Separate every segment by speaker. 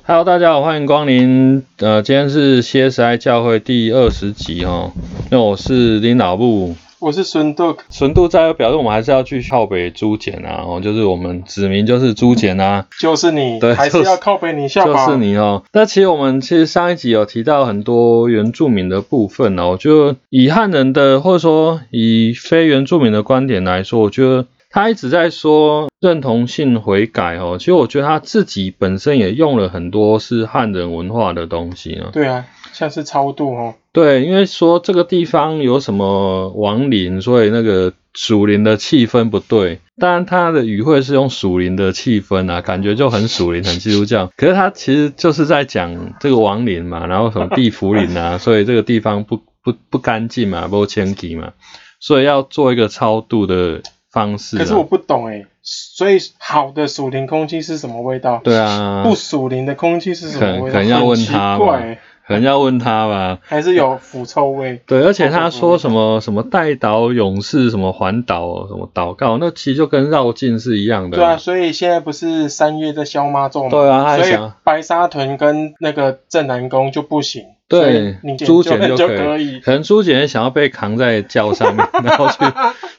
Speaker 1: Hello，大家好，欢迎光临。呃，今天是 CSI 教会第二十集哦。那我是林老布，
Speaker 2: 我是孙豆。
Speaker 1: 纯度在表示我们还是要去靠北朱简啊，哦，就是我们指名就是朱简啊，
Speaker 2: 就是你，
Speaker 1: 对
Speaker 2: 还是要靠北你下吧。
Speaker 1: 就是你哦。那其实我们其实上一集有提到很多原住民的部分哦，就以汉人的或者说以非原住民的观点来说，我觉得他一直在说认同性悔改哦，其实我觉得他自己本身也用了很多是汉人文化的东西呢。
Speaker 2: 对啊，像是超度哦，
Speaker 1: 对，因为说这个地方有什么亡灵，所以那个属灵的气氛不对。当然，他的语汇是用属灵的气氛啊，感觉就很属灵、很基督教。可是他其实就是在讲这个亡灵嘛，然后什么地府灵啊，所以这个地方不不不干净嘛，不清洁嘛，所以要做一个超度的方式、啊。
Speaker 2: 可是我不懂哎，所以好的属灵空气是什么味道？
Speaker 1: 对啊，
Speaker 2: 不属灵的空气是什么味道？
Speaker 1: 可能要问他吧
Speaker 2: 怪欸，
Speaker 1: 可能要问他吧。
Speaker 2: 还是有腐臭味。
Speaker 1: 对，而且他说什么什么代祷勇士，什么环岛，什么祷告，那其实就跟绕境是一样的。
Speaker 2: 对啊，所以现在不是三月在消妈咒吗？
Speaker 1: 对啊还
Speaker 2: 所以白沙屯跟那个镇南宫就不行。
Speaker 1: 对
Speaker 2: 你，
Speaker 1: 朱
Speaker 2: 就就
Speaker 1: 可
Speaker 2: 可以。
Speaker 1: 可能朱简想要被扛在轿上面，然后去，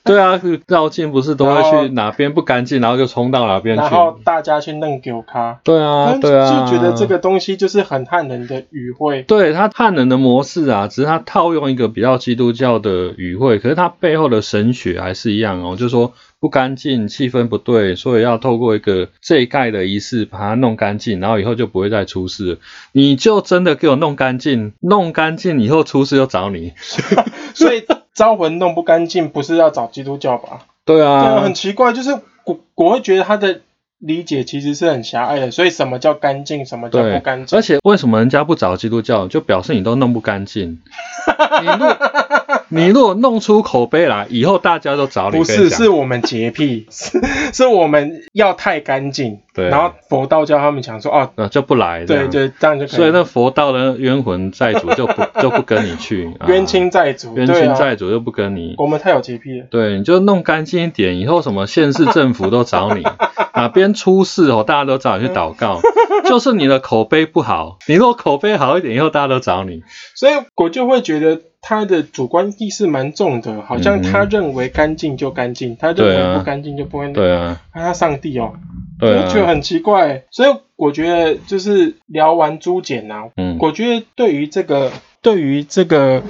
Speaker 1: 对啊，绕境不是都会去哪边不干净，然后就冲到哪边去
Speaker 2: 然。后大家去弄给我咖，
Speaker 1: 对啊，对啊，
Speaker 2: 就觉得这个东西就是很汉人的语汇。
Speaker 1: 对他汉人的模式啊，只是他套用一个比较基督教的语汇，可是他背后的神学还是一样哦，就是说不干净，气氛不对，所以要透过一个这一盖的仪式把它弄干净，然后以后就不会再出事了。你就真的给我弄干净，弄干净以后出事就找你。
Speaker 2: 所以招魂弄不干净，不是要找基督教吧？对啊，
Speaker 1: 对啊
Speaker 2: 很，奇怪，就是我我会觉得他的理解其实是很狭隘的。所以什么叫干净，什么叫不干，净
Speaker 1: 而？且为什么人家不找基督教，就表示你都弄不干净。你如果你如果弄出口碑来，以后大家都找你。
Speaker 2: 不是，是我们洁癖，是是我们要太干净。
Speaker 1: 对
Speaker 2: 然后佛道教他们讲说，哦，
Speaker 1: 呃就不来。
Speaker 2: 对对，这样就可以。
Speaker 1: 所以那佛道的冤魂债主就不 就不跟你去，啊
Speaker 2: 冤亲债主，
Speaker 1: 冤亲债主就不跟你。
Speaker 2: 我们太有洁癖了。
Speaker 1: 对，你就弄干净一点，以后什么县市政府都找你，哪边出事哦，大家都找你去祷告。就是你的口碑不好，你如果口碑好一点，以后大家都找你。
Speaker 2: 所以我就会觉得他的主观意识蛮重的，好像他认为干净就干净，他认为不干净就不干净。
Speaker 1: 对啊，
Speaker 2: 啊他上帝哦，
Speaker 1: 对啊，
Speaker 2: 我就觉得很奇怪。所以我觉得就是聊完朱检啊，
Speaker 1: 嗯
Speaker 2: 我觉得对于这个对于这个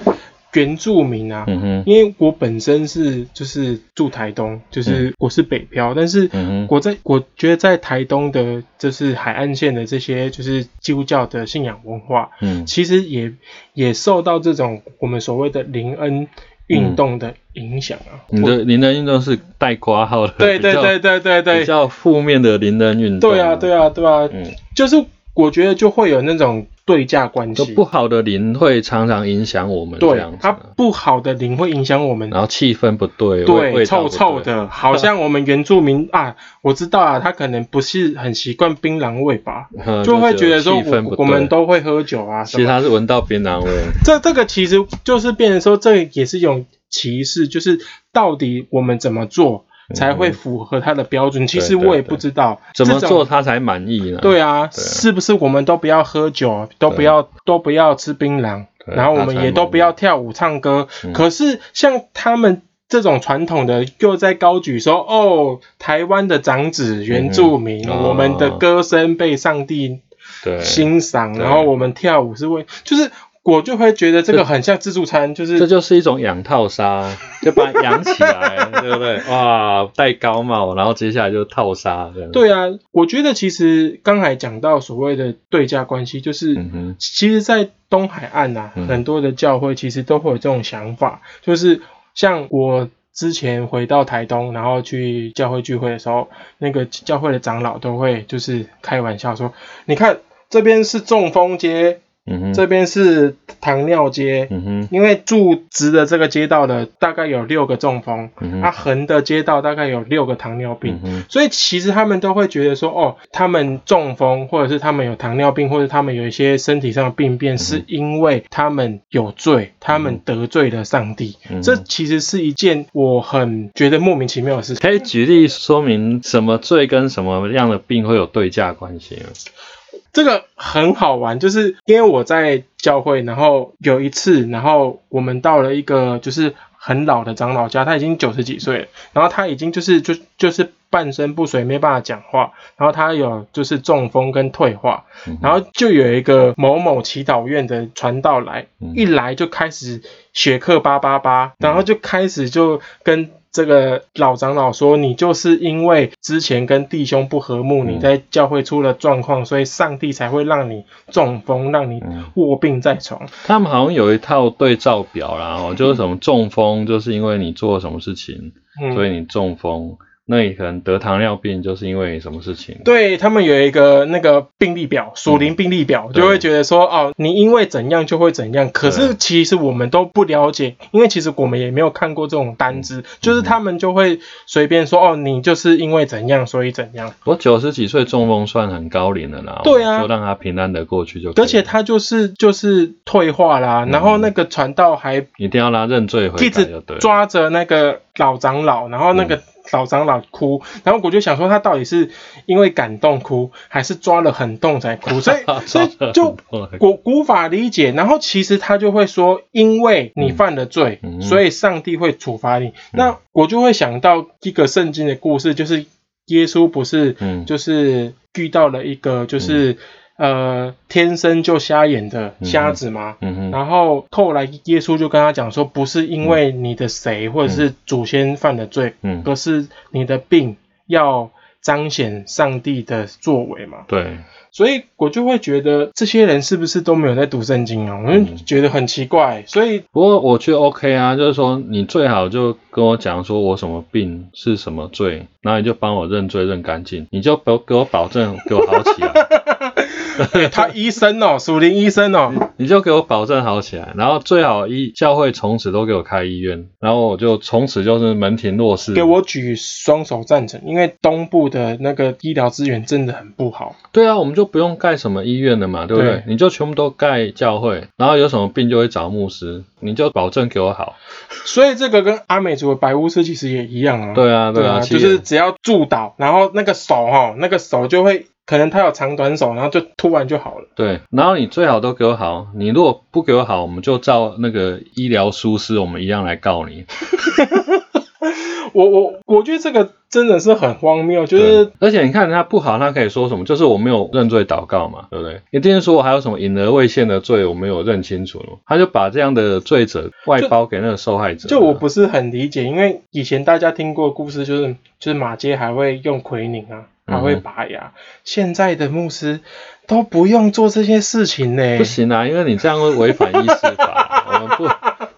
Speaker 2: 原住民啊。
Speaker 1: 嗯哼，
Speaker 2: 因为我本身是就是住台东，就是我是北漂，但是
Speaker 1: 嗯，
Speaker 2: 我在我觉得在台东的，就是海岸线的这些就是基督教的信仰文化，
Speaker 1: 嗯
Speaker 2: 其实也也受到这种我们所谓的灵恩运动的影响啊。我
Speaker 1: 你的灵恩运动是带括号的，
Speaker 2: 对对
Speaker 1: 对
Speaker 2: 对对对
Speaker 1: 比，较负面的灵恩运动。
Speaker 2: 对啊对啊对啊，
Speaker 1: 嗯，
Speaker 2: 就是我觉得就会有那种对价关系，
Speaker 1: 不好的灵会常常影响我们这
Speaker 2: 对
Speaker 1: 样子。啊，
Speaker 2: 它不好的灵会影响我们。
Speaker 1: 然后气氛不对，味
Speaker 2: 对，臭臭，的，好像我们原住民 啊，我知道啊，他可能不是很习惯槟榔味吧，
Speaker 1: 嗯
Speaker 2: 就会觉得说我们都会喝酒啊，
Speaker 1: 其实他是闻到槟榔味，
Speaker 2: 这这个其实就是变成说，这也是一种歧视，就是到底我们怎么做才会符合他的标准？其实我也不知道
Speaker 1: 怎么做他才满意呢？
Speaker 2: 对啊，是不是我们都不要喝酒，都不要都不要吃槟榔，然后我们也都不要跳舞唱歌？
Speaker 1: 嗯
Speaker 2: 可是像他们。这种传统的又在高举说哦，台湾的长子原住民，
Speaker 1: 嗯哦
Speaker 2: 我们的歌声被上帝
Speaker 1: 对，
Speaker 2: 欣赏，然后我们跳舞是为，就是我就会觉得这个很像自助餐，就是
Speaker 1: 这就是一种养套杀，就把它养起来，对不对？哇，戴高帽，然后接下来就套杀，这样。，
Speaker 2: 对啊，我觉得其实刚才讲到所谓的对价关系，就是、
Speaker 1: 嗯哼，
Speaker 2: 其实，在东海岸啊，
Speaker 1: 嗯
Speaker 2: 很多的教会其实都会有这种想法，就是像我之前回到台东，然后去教会聚会的时候，那个教会的长老都会就是开玩笑说，你看这边是中风街，
Speaker 1: 嗯哼，
Speaker 2: 这边是糖尿街，
Speaker 1: 嗯哼，
Speaker 2: 因为住直的这个街道的大概有六个中风，
Speaker 1: 嗯
Speaker 2: 啊，横的街道大概有六个糖尿病
Speaker 1: 嗯，
Speaker 2: 所以其实他们都会觉得说，哦，他们中风，或者是他们有糖尿病，或者他们有一些身体上的病变，是因为他们有罪，他们得罪了上帝。
Speaker 1: 嗯
Speaker 2: 这其实是一件我很觉得莫名其妙的事情。
Speaker 1: 可以举例说明什么罪跟什么样的病会有对价关系吗？
Speaker 2: 这个很好玩，就是因为我在教会，然后有一次，然后我们到了一个就是很老的长老家，他已经九十几岁了，然后他已经就是就就是半身不遂，没办法讲话，然后他有就是中风跟退化，然后就有一个某某祈祷院的传道来，一来就开始学课八八八，然后就开始就跟。这个老长老说：“你就是因为之前跟弟兄不和睦，你在教会出了状况，所以上帝才会让你中风，让你卧病在床。”
Speaker 1: 他们好像有一套对照表啦，哦，就是什么中风，就是因为你做了什么事情，所以你中风。那你可能得糖尿病，就是因为什么事情？
Speaker 2: 对他们有一个那个病例表，属灵病例表，就会觉得说，哦，你因为怎样就会怎样。可是其实我们都不了解，因为其实我们也没有看过这种单子，就是他们就会随便说，哦，你就是因为怎样，所以怎样。
Speaker 1: 我九十几岁中风算很高龄了啦，
Speaker 2: 对啊，
Speaker 1: 就让他平安的过去就。
Speaker 2: 而且他就是就是退化啦，然后那个传道还
Speaker 1: 一定要他认罪回
Speaker 2: 改就对，抓着那个老长老，然后那个。老长老哭，然后我就想说他到底是因为感动哭，还是抓了很痛才哭？所以 所以就我无法理解。然后其实他就会说，因为你犯了罪，所以上帝会处罚你。那我就会想到一个圣经的故事，就是耶稣不是就是遇到了一个就是。呃，天生就瞎眼的瞎子吗？然后后来耶稣就跟他讲说，不是因为你的谁或者是祖先犯的罪，而是你的病要彰显上帝的作为嘛。
Speaker 1: 对，
Speaker 2: 所以我就会觉得这些人是不是都没有在读圣经啊？我就觉得很奇怪。所以
Speaker 1: 不过我觉得 OK 啊，就是说你最好就跟我讲说我什么病是什么罪，然后你就帮我认罪认干净，你就给给我保证给我好起来。
Speaker 2: 他医生哦，属灵医生哦，
Speaker 1: 你就给我保证好起来，然后最好医教会从此都给我开医院，然后我就从此就是门庭若市。
Speaker 2: 给我举双手赞成，因为东部的那个医疗资源真的很不好。
Speaker 1: 对啊，我们就不用盖什么医院了嘛，对不对？你就全部都盖教会，然后有什么病就会找牧师，你就保证给我好。
Speaker 2: 所以这个跟阿美族的白巫师其实也一样啊。
Speaker 1: 对啊，对啊，
Speaker 2: 就是只要祝祷，然后那个手哈，那个手就会。可能他有长短手，然后就突然就好了。
Speaker 1: 对，然后你最好都给我好，你如果不给我好，我们就照那个医疗疏失，我们一样来告你。
Speaker 2: 我我我觉得这个真的是很荒谬，就是
Speaker 1: 而且你看他不好，他可以说什么？就是我没有认罪祷告嘛，对不对？一定说我还有什么隐而未现的罪，我没有认清楚他就把这样的罪责外包给那个受害者。
Speaker 2: 就我不是很理解，因为以前大家听过故事，就是就是马街还会用奎宁啊。还会拔牙，现在的牧师都不用做这些事情呢。
Speaker 1: 不行啊，因为你这样会违反医师法，我们不，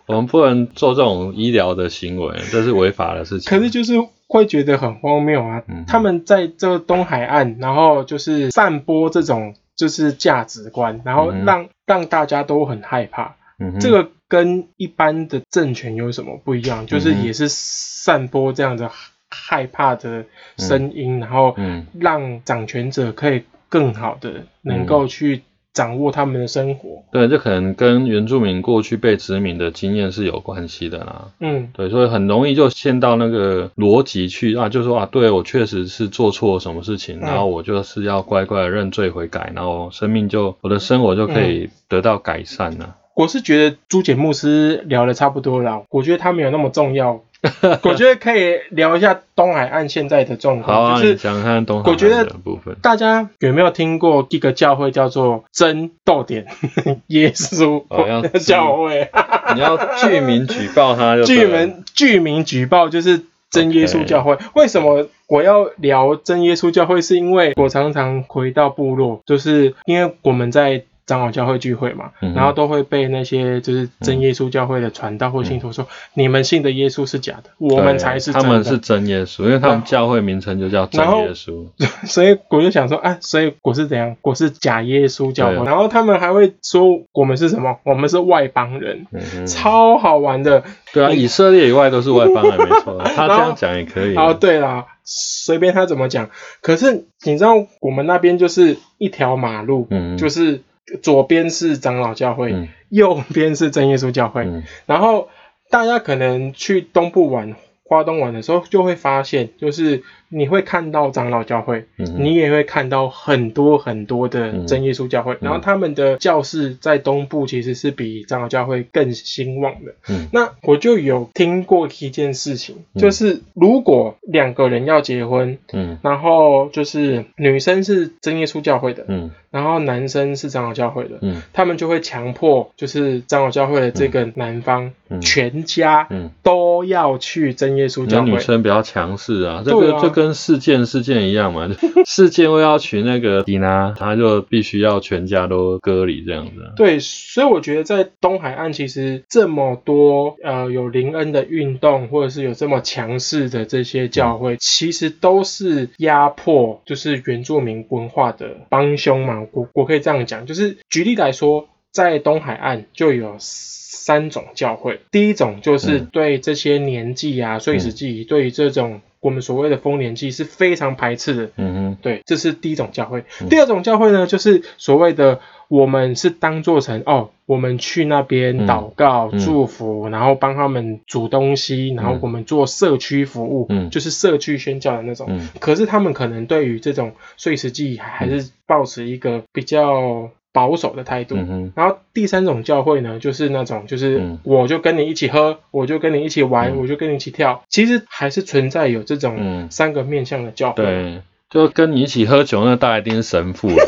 Speaker 1: 我们不能做这种医疗的行为，这是违法的事情。
Speaker 2: 可是就是会觉得很荒谬啊，他们在这东海岸，然后就是散播这种就是价值观，然后让让大家都很害怕。这个跟一般的政权有什么不一样？就是也是散播这样的。害怕的声音，然后让掌权者可以更好的能够去掌握他们的生活。
Speaker 1: 对，这可能跟原住民过去被殖民的经验是有关系的啦。嗯，对，所以很容易就陷到那个逻辑去啊，就说啊，对我确实是做错什么事情，然后我就是要乖乖的认罪悔改，然后生命就我的生活就可以得到改善了。
Speaker 2: 我是觉得朱简牧师聊的差不多了，我觉得他没有那么重要。我觉得可以聊一下东海岸现在的状况，就是
Speaker 1: 讲看东海
Speaker 2: 岸
Speaker 1: 的部分。
Speaker 2: 大家有没有听过一个 教会叫做真逗点耶稣教会？
Speaker 1: 你要具名举报他，就
Speaker 2: 具名具名举报就是真耶稣教会。为什么我要聊真耶稣教会？是因为我常常回到部落，就是因为我们在。长老教会聚会嘛，然后都会被那些就是真耶稣教会的传道或信徒说，你们信的耶稣是假的，我们才是。
Speaker 1: 他们是真耶稣，因为他们教会名称就叫真耶稣。
Speaker 2: 所以我就想说，啊，所以我是怎样？我是假耶稣教会。然后他们还会说我们是什么？我们是外邦人，超好玩的。
Speaker 1: 对啊，以色列以外都是外邦人，没错。他这样讲也可以。
Speaker 2: 哦，对啦，随便他怎么讲。可是你知道，我们那边就是一条马路，就是。左边是长老教会，右边是真耶稣教会。然后大家可能去东部玩、花东玩的时候，就会发现，就是你会看到长老教会，
Speaker 1: 嗯
Speaker 2: 你也会看到很多很多的
Speaker 1: 嗯
Speaker 2: 真耶稣教会，然后他们的教室在东部其实是比长老教会更兴旺的。
Speaker 1: 嗯。
Speaker 2: 那我就有听过一件事情，
Speaker 1: 嗯。
Speaker 2: 就是如果两个人要结婚，
Speaker 1: 嗯。
Speaker 2: 然后就是女生是真耶稣教会的，
Speaker 1: 嗯。
Speaker 2: 然后男生是长老教会的，
Speaker 1: 嗯。
Speaker 2: 他们就会强迫就是长老教会的这个男方、
Speaker 1: 嗯。
Speaker 2: 全家
Speaker 1: 嗯，
Speaker 2: 都要去真耶稣教会。
Speaker 1: 女生比较强势啊，这个就跟事件事件一样嘛，事件为要娶那个迪娜，他就必须要全家都割礼这样子啊。
Speaker 2: 对，所以我觉得在东海岸其实这么多呃有林恩的运动，或者是有这么强势的这些教会，其实都是压迫就是原住民文化的帮凶嘛。我我可以这样讲，就是举例来说，在东海岸就有。三种教会，第一种就是
Speaker 1: 嗯
Speaker 2: 对这些年纪啊、岁时祭仪，对于这种我们所谓的丰年祭是非常排斥的。
Speaker 1: 嗯哼，
Speaker 2: 对，这是第一种教会。
Speaker 1: 嗯。
Speaker 2: 第二种教会呢，就是所谓的我们是当做成哦，我们去那边
Speaker 1: 嗯。
Speaker 2: 祷告、
Speaker 1: 嗯。
Speaker 2: 祝福，然后帮他们煮东西，然后
Speaker 1: 嗯。
Speaker 2: 我们做社区服务，
Speaker 1: 嗯。
Speaker 2: 就是社区宣教的那种。
Speaker 1: 嗯。
Speaker 2: 可是他们可能对于这种碎石祭还还是保持一个比较保守的态度。
Speaker 1: 嗯，
Speaker 2: 然后第三种教会呢，就是那种就是
Speaker 1: 嗯
Speaker 2: 我就跟你一起喝，我就跟你一起玩，
Speaker 1: 嗯
Speaker 2: 我就跟你一起跳。其实还是存在有这种
Speaker 1: 嗯
Speaker 2: 三个面向的教会。
Speaker 1: 对，就跟你一起喝酒，那大概一定是神父了。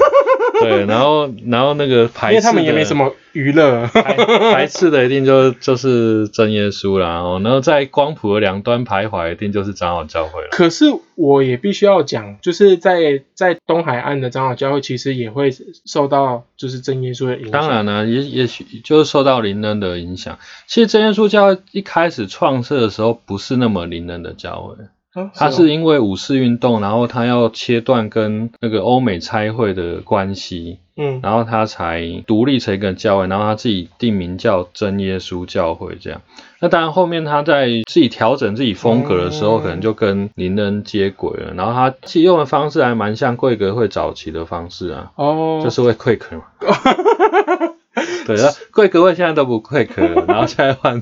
Speaker 1: 对，然后然后那个排斥，
Speaker 2: 因为他们也没什么娱乐。
Speaker 1: 排排斥的一定就就是真耶稣啦，哦，然后在光谱的两端徘徊，一定就是长老教会了。
Speaker 2: 可是我也必须要讲，就是在在东海岸的长老教会，其实也会受到就是真耶稣的影响。
Speaker 1: 当然了、也也许就是受到灵恩的影响。其实真耶稣教会一开始创设的时候不是那么灵恩的教会，
Speaker 2: 啊，
Speaker 1: 它
Speaker 2: 哦
Speaker 1: 是因为五四运动，然后他要切断跟那个欧美差会的关系，
Speaker 2: 嗯
Speaker 1: 然后他才独立成一个教会，然后他自己定名叫真耶稣教会这样。那当然后面他在自己调整自己风格的时候，
Speaker 2: 嗯
Speaker 1: 可能就跟林恩接轨了。然后他其实用的方式还蛮像贵格会早期的方式啊，
Speaker 2: 哦，
Speaker 1: 就是会 quick 嘛。对，啊贵格会现在都不 quick 了，然后现在换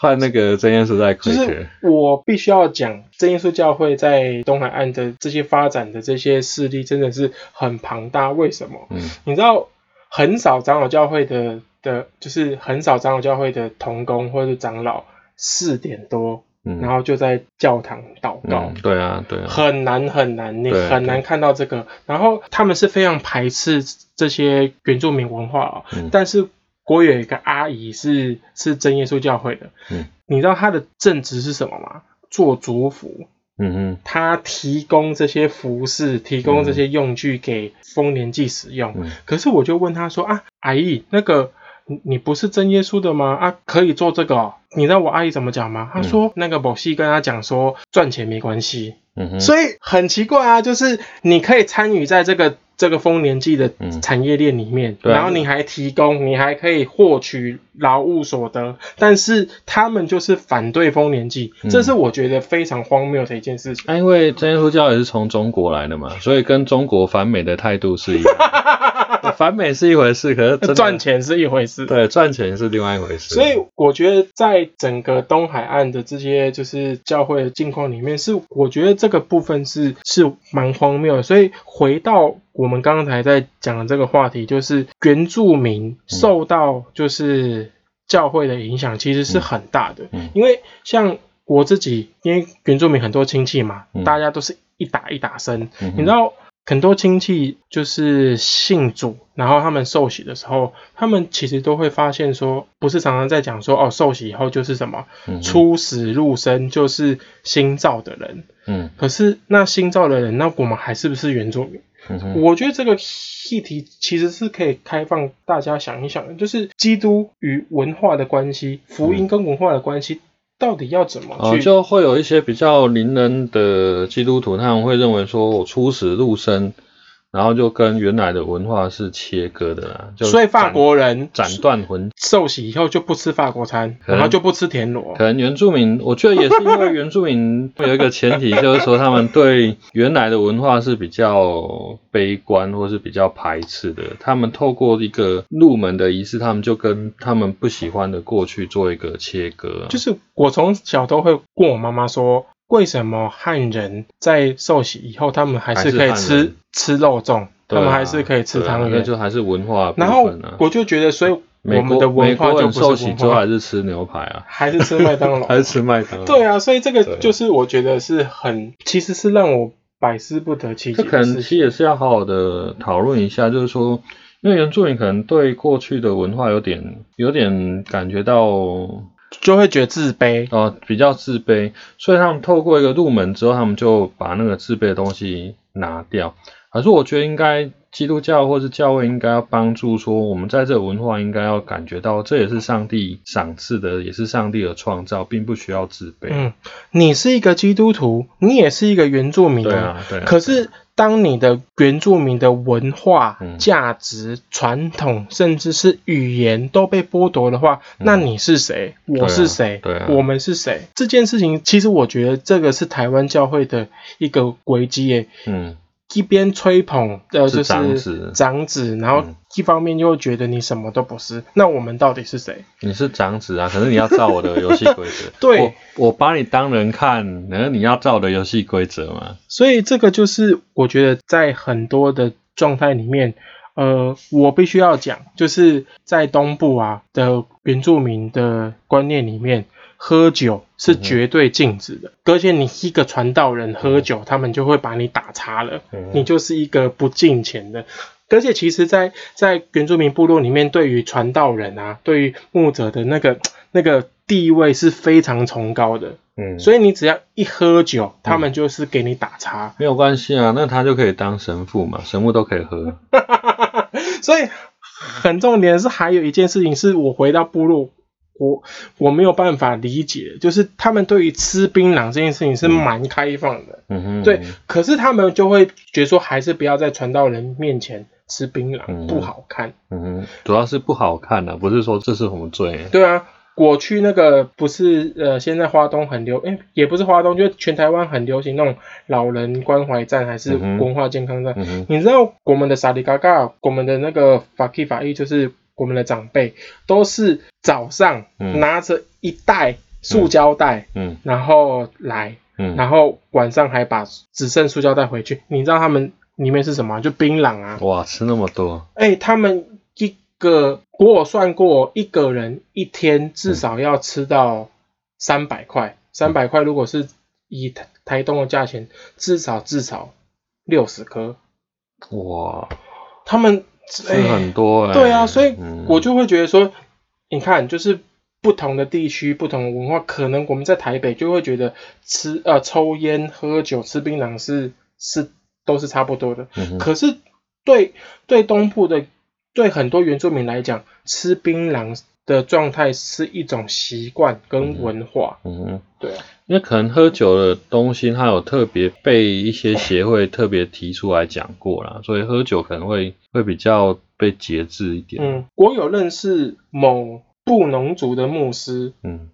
Speaker 1: 换那个真耶稣在
Speaker 2: 就。是我必须要讲，真耶稣教会在东海岸的这些发展的这些势力真的是很庞大。为什么？
Speaker 1: 嗯
Speaker 2: 你知道，很少长老教会的的，就是很少长老教会的童工或者是长老四点多，
Speaker 1: 嗯，
Speaker 2: 然后就在教堂祷告。
Speaker 1: 嗯，对啊，对啊，
Speaker 2: 很难很难，你很难看到这个。然后他们是非常排斥这些原住民文化哦，
Speaker 1: 嗯
Speaker 2: 但是国有一个阿姨是是真耶稣教会的，
Speaker 1: 嗯
Speaker 2: 你知道她的正职是什么吗？做族服，
Speaker 1: 嗯哼，
Speaker 2: 她提供这些服饰，提供这些用具给丰年祭使用。
Speaker 1: 嗯
Speaker 2: 可是我就问她说啊，阿姨，那个你你不是真耶稣的吗？啊，可以做这个哦？你知道我阿姨怎么讲吗？她说、那个某西跟她讲说赚钱没关系，
Speaker 1: 嗯哼，
Speaker 2: 所以很奇怪啊，就是你可以参与在这个这个丰年祭的
Speaker 1: 嗯
Speaker 2: 产业链里面，然后你还提供，你还可以获取劳务所得，但是他们就是反对丰年祭，
Speaker 1: 嗯
Speaker 2: 这是我觉得非常荒谬的一件事情。
Speaker 1: 那、因为真耶稣教也是从中国来的嘛，所以跟中国反美的态度是一样的。反美是一回事，可是
Speaker 2: 赚钱是一回事，
Speaker 1: 对赚钱是另外一回事。
Speaker 2: 所以我觉得在整个东海岸的这些就是教会的境况里面，是我觉得这个部分是是蛮荒谬的。所以回到我们刚才在讲的这个话题，就是原住民受到就是教会的影响，其实是很大的。
Speaker 1: 嗯
Speaker 2: 因为像我自己，因为原住民很多亲戚嘛，
Speaker 1: 嗯
Speaker 2: 大家都是一打一打生，
Speaker 1: 嗯
Speaker 2: 你知道很多亲戚就是信主，然后他们受洗的时候，他们其实都会发现说，不是常常在讲说，哦，受洗以后就是什么
Speaker 1: 嗯
Speaker 2: 出死入生，就是新造的人。
Speaker 1: 嗯
Speaker 2: 可是那新造的人，那我们还是不是原住民？
Speaker 1: 嗯
Speaker 2: 我觉得这个议题其实是可以开放大家想一想的，就是基督与文化的关系，福音跟文化的关系，到底要怎么
Speaker 1: 哦，
Speaker 2: 去？
Speaker 1: 就会有一些比较灵人的基督徒，他们会认为说我出死入生，然后就跟原来的文化是切割的啦。就
Speaker 2: 所以法
Speaker 1: 斩
Speaker 2: 国人
Speaker 1: 斩断魂
Speaker 2: 受洗以后就不吃法国餐，然后就不吃田螺
Speaker 1: 可。能原住民，我觉得也是因为原住民有一个前提，就是说他们对原来的文化是比较悲观或是比较排斥的。他们透过一个入门的仪式，他们就跟他们不喜欢的过去做一个切割啊。
Speaker 2: 就是我从小都会跟我妈妈说，为什么汉人在受洗以后，他们还是可以吃吃肉粽，他们还是可以吃汤圆？
Speaker 1: 那就还是文化
Speaker 2: 然后。我就觉得，所以我
Speaker 1: 美
Speaker 2: 们的
Speaker 1: 美
Speaker 2: 文化就
Speaker 1: 受洗之后还，是吃牛排啊，
Speaker 2: 还是吃麦当劳，
Speaker 1: 还是吃麦当劳。
Speaker 2: 对啊，所以这个就是我觉得是很，其实是让我百思不得其解
Speaker 1: 这可。能其实也是要好好的讨论一下，就是说，因为原住民可能对过去的文化有点有点感觉到
Speaker 2: 就会觉得自卑，
Speaker 1: 哦比较自卑，所以他们透过一个入门之后，他们就把那个自卑的东西拿掉。可是我觉得应该基督教或是教会应该要帮助说，我们在这个文化应该要感觉到这也是上帝赏赐的，也是上帝的创造，并不需要自卑。
Speaker 2: 嗯，你是一个基督徒，你也是一个原住民
Speaker 1: 对啊，对啊。
Speaker 2: 可是，当你的原住民的文化、
Speaker 1: 嗯
Speaker 2: 价值、传统，甚至是语言都被剥夺的话，那你是谁？我是谁？
Speaker 1: 嗯对啊
Speaker 2: 我们是谁？这件事情，其实我觉得这个是台湾教会的一个危机耶。
Speaker 1: 嗯，
Speaker 2: 一边吹捧呃，
Speaker 1: 是
Speaker 2: 就是
Speaker 1: 长子
Speaker 2: 长子，然后
Speaker 1: 嗯
Speaker 2: 一方面又觉得你什么都不是，那我们到底是谁？
Speaker 1: 你是长子啊，可是你要照我的游戏规则。
Speaker 2: 对
Speaker 1: 我我把你当人看，然后你要照我的游戏规则嘛。
Speaker 2: 所以这个就是我觉得在很多的状态里面，呃，我必须要讲，就是在东部啊的原住民的观念里面，喝酒是绝对禁止的，而且你一个传道人喝酒，他们就会把你打叉了，
Speaker 1: 嗯
Speaker 2: 你就是一个不敬虔的。而且其实在，在原住民部落里面，对于传道人啊，对于牧者的那个那个地位是非常崇高的。
Speaker 1: 嗯，
Speaker 2: 所以你只要一喝酒，他们就是给你打叉。
Speaker 1: 没有关系啊，那他就可以当神父嘛，神父都可以喝。
Speaker 2: 所以很重点是，还有一件事情是我回到部落，我我没有办法理解，就是他们对于吃槟榔这件事情是蛮开放的，
Speaker 1: 嗯哼，
Speaker 2: 对，可是他们就会觉得说，还是不要在传道人面前吃槟榔，
Speaker 1: 嗯
Speaker 2: 不好看。
Speaker 1: 嗯哼，主要是不好看的、不是说这是什么罪。
Speaker 2: 对啊，我去那个不是呃，现在花东很流，哎、也不是花东，就是全台湾很流行那种老人关怀站，还是文化健康站。你知道我们的萨利嘎嘎，我们的那个法 K 法医，就是我们的长辈，都是早上
Speaker 1: 嗯
Speaker 2: 拿着一袋塑胶袋，
Speaker 1: 嗯
Speaker 2: 然后来，
Speaker 1: 嗯，
Speaker 2: 然后晚上还把只剩塑胶袋回去。你知道他们里面是什么啊？就槟榔啊！
Speaker 1: 哇，吃那么多，
Speaker 2: 哎、他们一个我算过，一个人一天至少要吃到三百块。三百块如果是以台台东的价钱，至少至少六十颗。
Speaker 1: 哇，
Speaker 2: 他们
Speaker 1: 吃
Speaker 2: 哎
Speaker 1: 很多哎、
Speaker 2: 对啊，所以
Speaker 1: 嗯
Speaker 2: 我就会觉得说，你看，就是不同的地区、不同的文化，可能我们在台北就会觉得吃呃抽烟、喝酒、吃槟榔是是都是差不多的。
Speaker 1: 嗯
Speaker 2: 可是对对东部的对很多原住民来讲，吃槟榔的状态是一种习惯跟文化。
Speaker 1: 嗯哼。
Speaker 2: 对啊，
Speaker 1: 因为可能喝酒的东西，它有特别被一些协会特别提出来讲过啦，所以喝酒可能会会比较被节制一点。
Speaker 2: 嗯，我有认识某布农族的牧师，
Speaker 1: 嗯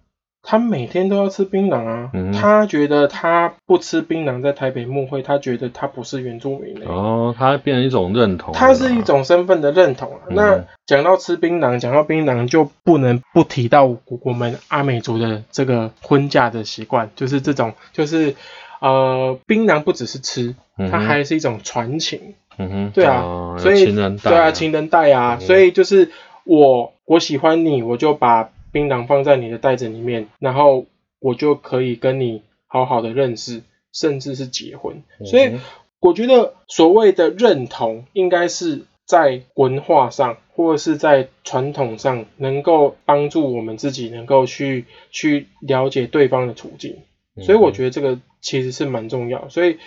Speaker 2: 他每天都要吃槟榔啊。
Speaker 1: 嗯
Speaker 2: 他觉得他不吃槟榔在台北幕会，他觉得他不是原住民、欸。
Speaker 1: 哦，他变成一种认同了啦，
Speaker 2: 它是一种身份的认同啊。
Speaker 1: 嗯
Speaker 2: 那讲到吃槟榔，讲到槟榔就不能不提到我我们阿美族的这个婚嫁的习惯，就是这种，就是呃，槟榔不只是吃，它还是一种传情。
Speaker 1: 嗯哼，
Speaker 2: 对啊
Speaker 1: 哦
Speaker 2: 所以
Speaker 1: 情人带
Speaker 2: 对啊，情人带啊，
Speaker 1: 嗯
Speaker 2: 所以就是我我喜欢你，我就把槟榔放在你的袋子里面，然后我就可以跟你好好的认识，甚至是结婚。所以我觉得所谓的认同，应该是在文化上或者是在传统上，能够帮助我们自己能够去去了解对方的处境。所以我觉得这个其实是蛮重要。所以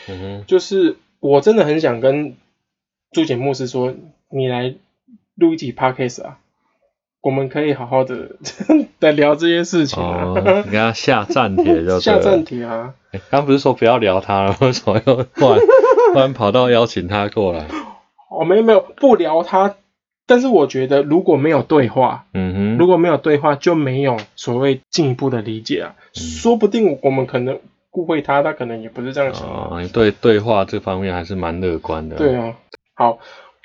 Speaker 2: 就是我真的很想跟朱简牧师说，你来录一集 podcast 啊，我们可以好好的的 聊这些事情啊。
Speaker 1: 哦，你给他下暂帖就
Speaker 2: 下暂帖啊，
Speaker 1: 诶刚不是说不要聊他了，为什么又突然突然跑到邀请他过来？
Speaker 2: 我们没有不聊他，但是我觉得如果没有对话，
Speaker 1: 嗯哼，
Speaker 2: 如果没有对话，就没有所谓进一步的理解啊。说不定我们可能误会他，他可能也不是这样想
Speaker 1: 你对对话这方面还是蛮乐观的。
Speaker 2: 对啊，好，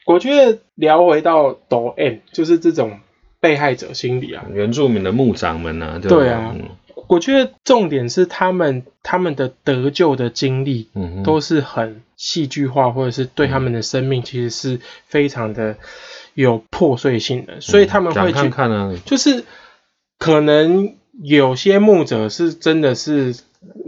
Speaker 2: 我觉得聊回到抖 M，就是这种被害者心理啊。
Speaker 1: 原住民的牧长们啊，就
Speaker 2: 对啊。
Speaker 1: 嗯。
Speaker 2: 我觉得重点是他们他们的得救的经历
Speaker 1: 嗯，
Speaker 2: 都是很戏剧化，或者是对他们的生命其实是非常的有破碎性的，所以他们会去
Speaker 1: 看看啊，
Speaker 2: 就是可能有些牧者是真的是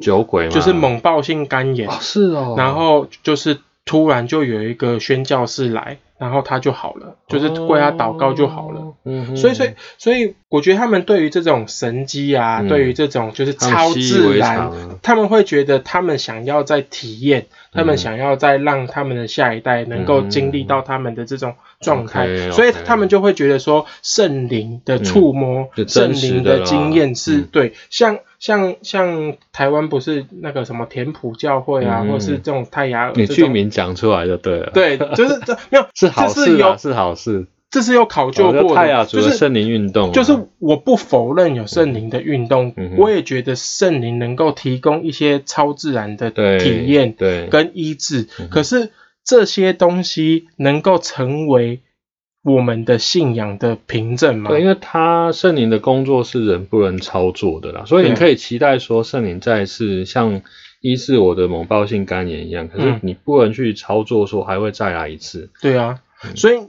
Speaker 1: 酒鬼嘛，
Speaker 2: 就是猛暴性肝炎，
Speaker 1: 哦，是哦，
Speaker 2: 然后就是突然就有一个宣教士来，然后他就好了，就是为他祷告就好了。
Speaker 1: 哦，嗯哼，
Speaker 2: 所以，所以，所以，我觉得他们对于这种神机啊，
Speaker 1: 嗯。
Speaker 2: 对于这种就是超自然，
Speaker 1: 常
Speaker 2: 他们会觉得他们想要在体验，他们
Speaker 1: 嗯
Speaker 2: 想要再让他们的下一代能够
Speaker 1: 嗯
Speaker 2: 经历到他们的这种状态。所以他们就会觉得说圣灵的触摸、
Speaker 1: 就
Speaker 2: 圣灵
Speaker 1: 的啦
Speaker 2: 经验是、
Speaker 1: 嗯。
Speaker 2: 对，像像像台湾不是那个什么田埔教会啊，
Speaker 1: 嗯
Speaker 2: 或是这种泰雅尔
Speaker 1: 你
Speaker 2: 这种。
Speaker 1: 剧名讲出来就对了，，
Speaker 2: 对，就是这 没有，
Speaker 1: 是好事啊，是好事。
Speaker 2: 这是有考究过的，
Speaker 1: 泰雅族
Speaker 2: 就是
Speaker 1: 的圣灵运动啊，
Speaker 2: 就是我不否认有圣灵的运动，
Speaker 1: 嗯
Speaker 2: 我也觉得圣灵能够提供一些超自然的体验
Speaker 1: 对，
Speaker 2: 跟医治可是这些东西能够成为我们的信仰的凭证吗？
Speaker 1: 对，因为他圣灵的工作是人不能操作的啦，所以你可以期待说圣灵再次像医治我的猛暴性肝炎一样，可是
Speaker 2: 嗯。
Speaker 1: 你不能去操作说还会再来一次。
Speaker 2: 对啊，所以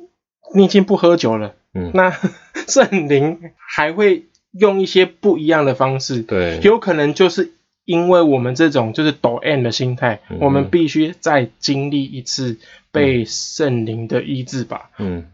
Speaker 2: 你已经不喝酒了，
Speaker 1: 嗯。
Speaker 2: 那 圣灵还会用一些不一样的方式，
Speaker 1: 对，
Speaker 2: 有可能就是因为我们这种就是抖 M 的心态，
Speaker 1: 嗯。
Speaker 2: 我们必须再经历一次被圣灵的医治吧。
Speaker 1: 嗯，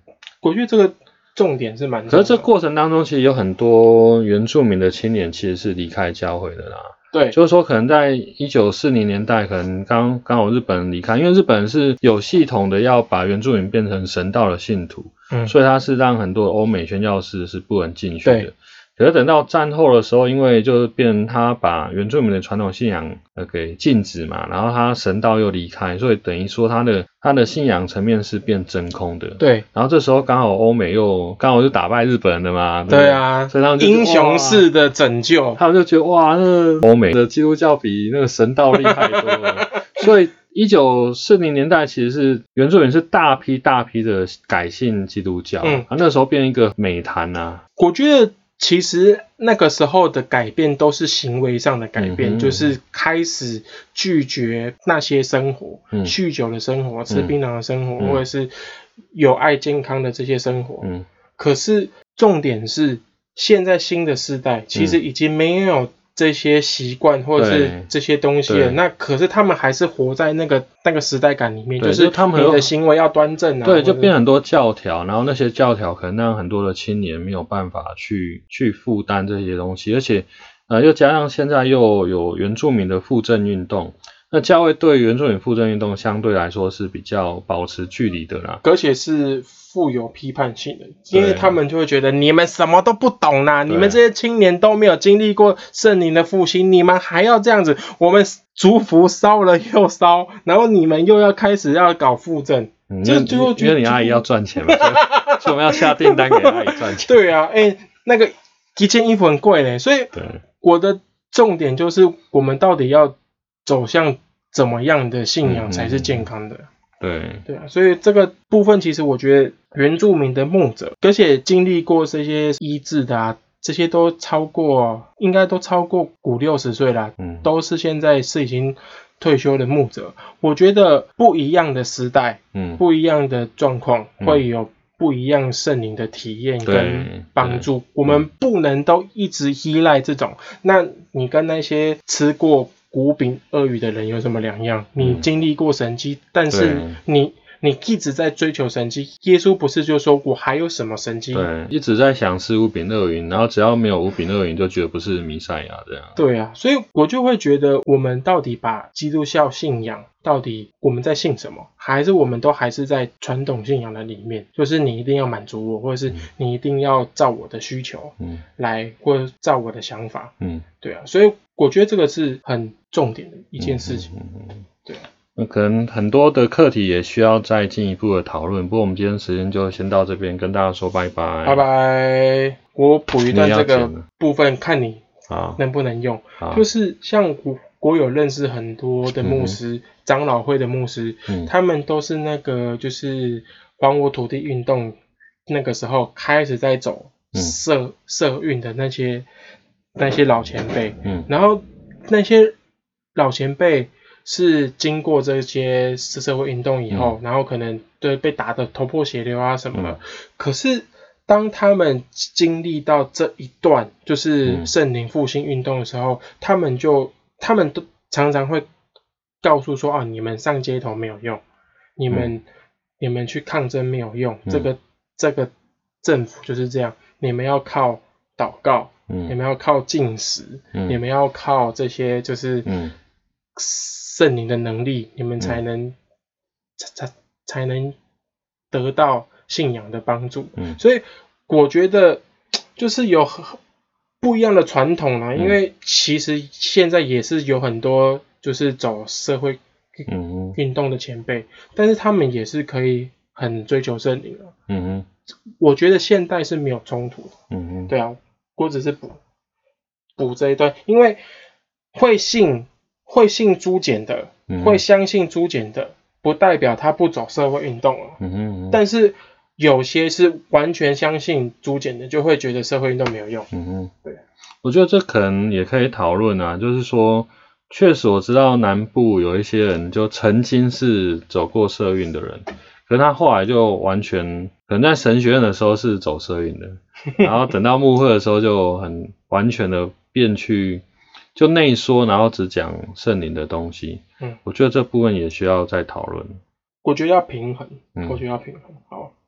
Speaker 2: 我觉得这个重点是蛮。
Speaker 1: 可是这过程当中，其实有很多原住民的青年其实是离开教会的啦。
Speaker 2: 对
Speaker 1: 就是说，可能在一九四零年代，可能刚刚好日本人离开，因为日本人是有系统的要把原住民变成神道的信徒，
Speaker 2: 嗯
Speaker 1: 所以他是让很多欧美宣教士是不能进去的
Speaker 2: 对。
Speaker 1: 可是等到战后的时候，因为就是变成他把原住民的传统信仰呃给禁止嘛，然后他神道又离开，所以等于说他的他的信仰层面是变真空的。
Speaker 2: 对
Speaker 1: 然后这时候刚好欧美又刚好就打败日本人的嘛，不
Speaker 2: 对啊，
Speaker 1: 所以他们就
Speaker 2: 英雄式的拯救。
Speaker 1: 他们就觉得哇，那欧美的基督教比那个神道厉害多了。所以一九四零年代其实是原住民是大批大批的改信基督教，
Speaker 2: 嗯
Speaker 1: 啊，那时候变一个美谈啊，
Speaker 2: 我觉得其实那个时候的改变都是行为上的改变，
Speaker 1: 嗯哼
Speaker 2: 就是开始拒绝那些生活，
Speaker 1: 嗯。
Speaker 2: 酗酒的生活、吃槟榔的生活，
Speaker 1: 嗯。
Speaker 2: 或者是有爱健康的这些生活。
Speaker 1: 嗯。
Speaker 2: 可是重点是，现在新的时代其实已经没有这些习惯或者是
Speaker 1: 对
Speaker 2: 这些东西了。那可是他们还是活在那个那个时代感里面，就是
Speaker 1: 他们
Speaker 2: 的行为要端正啊。
Speaker 1: 对，就变很多教条，然后那些教条可能让很多的青年没有办法去去负担这些东西，而且呃又加上现在又有原住民的复振运动，那教会对原住民复振运动相对来说是比较保持距离的啦。
Speaker 2: 而且是富有批判性的，因为他们就会觉得你们什么都不懂啦，你们这些青年都没有经历过圣灵的复兴，你们还要这样子，我们族服烧了又烧，然后你们又要开始要搞复振，
Speaker 1: 嗯，因为
Speaker 2: 这最后
Speaker 1: 因为你阿姨要赚钱嘛，所以我们要下订单给阿姨赚钱。
Speaker 2: 对啊，哎、那个一件衣服很贵嘞，所以
Speaker 1: 对，
Speaker 2: 我的重点就是我们到底要走向怎么样的信仰才是健康的。
Speaker 1: 对，
Speaker 2: 对啊，所以这个部分其实我觉得原住民的牧者，而且经历过这些医治的啊，这些都超过，应该都超过五六十岁啦，
Speaker 1: 嗯，
Speaker 2: 都是现在是已经退休的牧者。我觉得不一样的时代，
Speaker 1: 嗯，
Speaker 2: 不一样的状况，
Speaker 1: 嗯
Speaker 2: 会有不一样圣灵的体验跟帮助。我们不能都一直依赖这种。那你跟那些吃过谷饼鳄鱼的人有什么两样？你经历过神迹，但是你你一直在追求神迹。耶稣不是就说我还有什么神迹？
Speaker 1: 对，一直在想是五饼乐云，然后只要没有五饼乐云，就觉得不是弥赛亚这样。
Speaker 2: 对啊，所以我就会觉得，我们到底把基督教信仰，到底我们在信什么，还是我们都还是在传统信仰的里面，就是你一定要满足我，或者是你一定要照我的需求
Speaker 1: 嗯。
Speaker 2: 来，或者照我的想法，
Speaker 1: 嗯，
Speaker 2: 对啊，所以我觉得这个是很重点的一件事情，
Speaker 1: 嗯嗯嗯。
Speaker 2: 对啊，
Speaker 1: 那可能很多的课题也需要再进一步的讨论。不过我们今天时间就先到这边，跟大家说拜拜。
Speaker 2: 拜。拜。我补一段这个部分，看你
Speaker 1: 好，
Speaker 2: 能不能用。就是像我我有认识很多的牧师，长老会的牧师，
Speaker 1: 嗯
Speaker 2: 他们都是那个就是还我土地运动那个时候开始在走
Speaker 1: 嗯
Speaker 2: 社社运的那些那些老前辈，
Speaker 1: 嗯
Speaker 2: 然后那些老前辈是经过这些社会运动以后，然后可能对被打的头破血流啊什么的，
Speaker 1: 嗯。
Speaker 2: 可是当他们经历到这一段就是
Speaker 1: 嗯。
Speaker 2: 圣灵复兴运动的时候，他们就他们都常常会告诉说啊，你们上街头没有用，你们、你们去抗争没有用，
Speaker 1: 嗯。
Speaker 2: 这个这个政府就是这样，你们要靠祷告，你
Speaker 1: 嗯
Speaker 2: 们要靠进食，
Speaker 1: 嗯。
Speaker 2: 你们要靠这些就是
Speaker 1: 嗯
Speaker 2: 圣灵的能力，你们才能、才才才能得到信仰的帮助。
Speaker 1: 嗯
Speaker 2: 所以我觉得就是有很不一样的传统啦，
Speaker 1: 嗯
Speaker 2: 因为其实现在也是有很多就是走社会
Speaker 1: 嗯
Speaker 2: 运动的前辈，但是他们也是可以很追求圣灵的。
Speaker 1: 嗯
Speaker 2: 我觉得现代是没有冲突的。
Speaker 1: 嗯
Speaker 2: 对啊，我只是补补这一段，因为会信会信朱简的，
Speaker 1: 嗯
Speaker 2: 会相信朱简的，不代表他不走社会运动了。
Speaker 1: 嗯嗯
Speaker 2: 但是有些是完全相信朱简的，就会觉得社会运动没有用。
Speaker 1: 嗯哼，
Speaker 2: 对，
Speaker 1: 我觉得这可能也可以讨论啊，就是说，确实我知道南部有一些人就曾经是走过社运的人，可是他后来就完全可能在神学院的时候是走社运的，然后等到幕会的时候就很完全的变去就内缩，然后只讲圣灵的东西。
Speaker 2: 嗯，
Speaker 1: 我觉得这部分也需要再讨论。
Speaker 2: 我觉得要平衡，
Speaker 1: 嗯
Speaker 2: 我觉得要平衡。好，